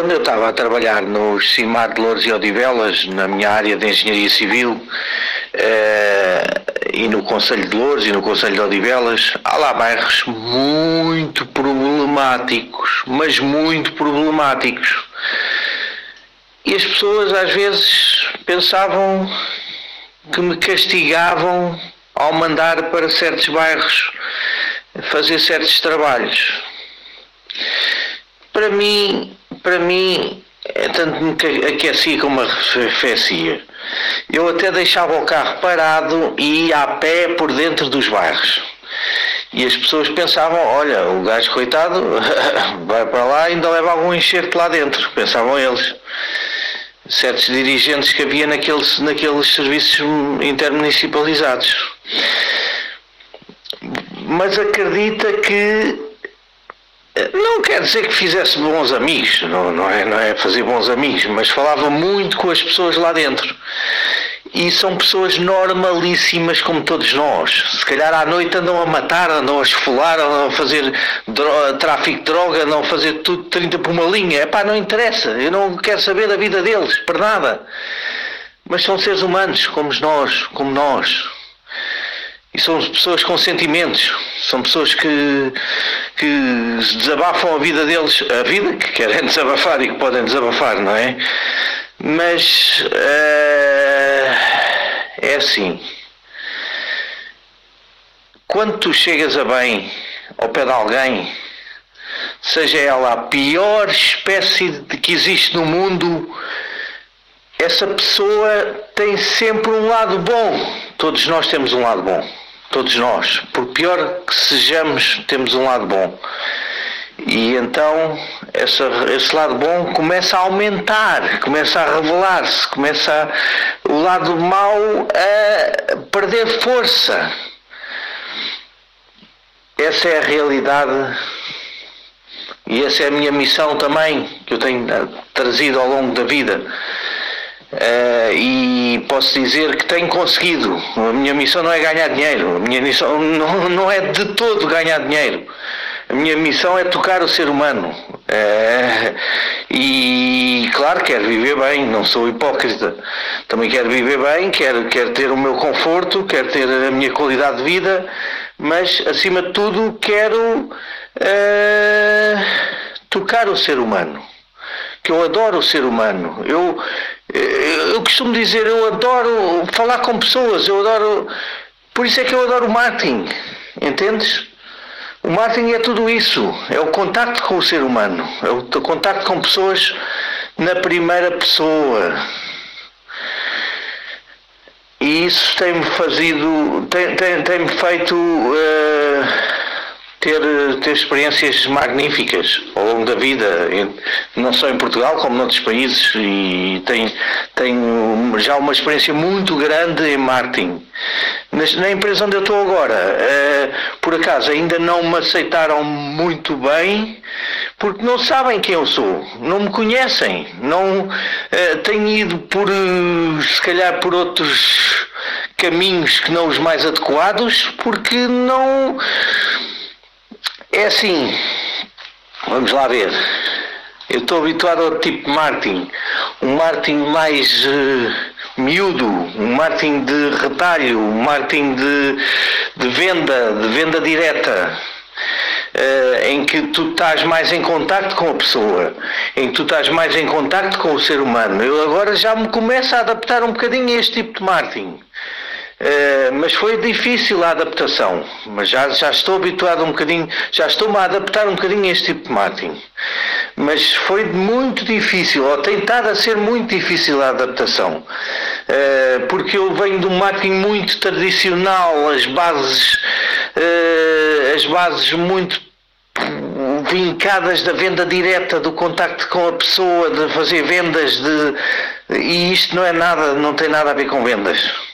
quando eu estava a trabalhar no CIMAR de Louros e Odivelas, na minha área de Engenharia Civil, eh, e no Conselho de Louros e no Conselho de Odivelas, há lá bairros muito problemáticos, mas muito problemáticos. E as pessoas às vezes pensavam que me castigavam ao mandar para certos bairros fazer certos trabalhos. Para mim, para mim, é tanto me aquecia como arrefecia. Eu até deixava o carro parado e ia a pé por dentro dos bairros. E as pessoas pensavam, olha, o gajo coitado vai para lá e ainda leva algum enxerto lá dentro, pensavam eles. Certos dirigentes que havia naqueles, naqueles serviços intermunicipalizados. Mas acredita que não quer dizer que fizesse bons amigos, não, não, é, não é fazer bons amigos, mas falava muito com as pessoas lá dentro. E são pessoas normalíssimas como todos nós. Se calhar à noite andam a matar, andam a esfolar, andam a fazer tráfico de droga, andam a fazer tudo 30 por uma linha. É pá, não interessa. Eu não quero saber da vida deles, por nada. Mas são seres humanos como nós, como nós. E são pessoas com sentimentos, são pessoas que, que desabafam a vida deles, a vida que querem desabafar e que podem desabafar, não é? Mas uh, é assim. Quando tu chegas a bem ao pé de alguém, seja ela a pior espécie de que existe no mundo, essa pessoa tem sempre um lado bom. Todos nós temos um lado bom. Todos nós. Por pior que sejamos, temos um lado bom. E então essa, esse lado bom começa a aumentar, começa a revelar-se, começa a, o lado mau a perder força. Essa é a realidade e essa é a minha missão também, que eu tenho trazido ao longo da vida. Uh, e posso dizer que tenho conseguido. A minha missão não é ganhar dinheiro, a minha missão não, não é de todo ganhar dinheiro. A minha missão é tocar o ser humano. Uh, e claro, quero viver bem, não sou hipócrita. Também quero viver bem, quero, quero ter o meu conforto, quero ter a minha qualidade de vida, mas acima de tudo quero uh, tocar o ser humano que eu adoro o ser humano. Eu, eu costumo dizer, eu adoro falar com pessoas, eu adoro. Por isso é que eu adoro o marketing, entendes? O marketing é tudo isso, é o contacto com o ser humano, é o contacto com pessoas na primeira pessoa. E isso tem-me fazido, tem-me tem, tem feito. Uh, ter, ter experiências magníficas ao longo da vida, não só em Portugal como noutros países, e tenho, tenho já uma experiência muito grande em marketing. Na empresa onde eu estou agora, eh, por acaso ainda não me aceitaram muito bem, porque não sabem quem eu sou, não me conhecem, não eh, tenho ido por, se calhar, por outros caminhos que não os mais adequados, porque não é assim, vamos lá ver. Eu estou habituado ao tipo de marketing, um marketing mais uh, miúdo, um marketing de retalho, um marketing de, de venda, de venda direta. Uh, em que tu estás mais em contacto com a pessoa, em que tu estás mais em contacto com o ser humano. Eu agora já me começo a adaptar um bocadinho a este tipo de marketing. Uh, mas foi difícil a adaptação. Mas já, já estou habituado um bocadinho, já estou-me a adaptar um bocadinho a este tipo de marketing. Mas foi muito difícil, ou tem estado a ser muito difícil a adaptação. Uh, porque eu venho de um marketing muito tradicional, as bases, uh, as bases muito vincadas da venda direta, do contacto com a pessoa, de fazer vendas, de... e isto não é nada, não tem nada a ver com vendas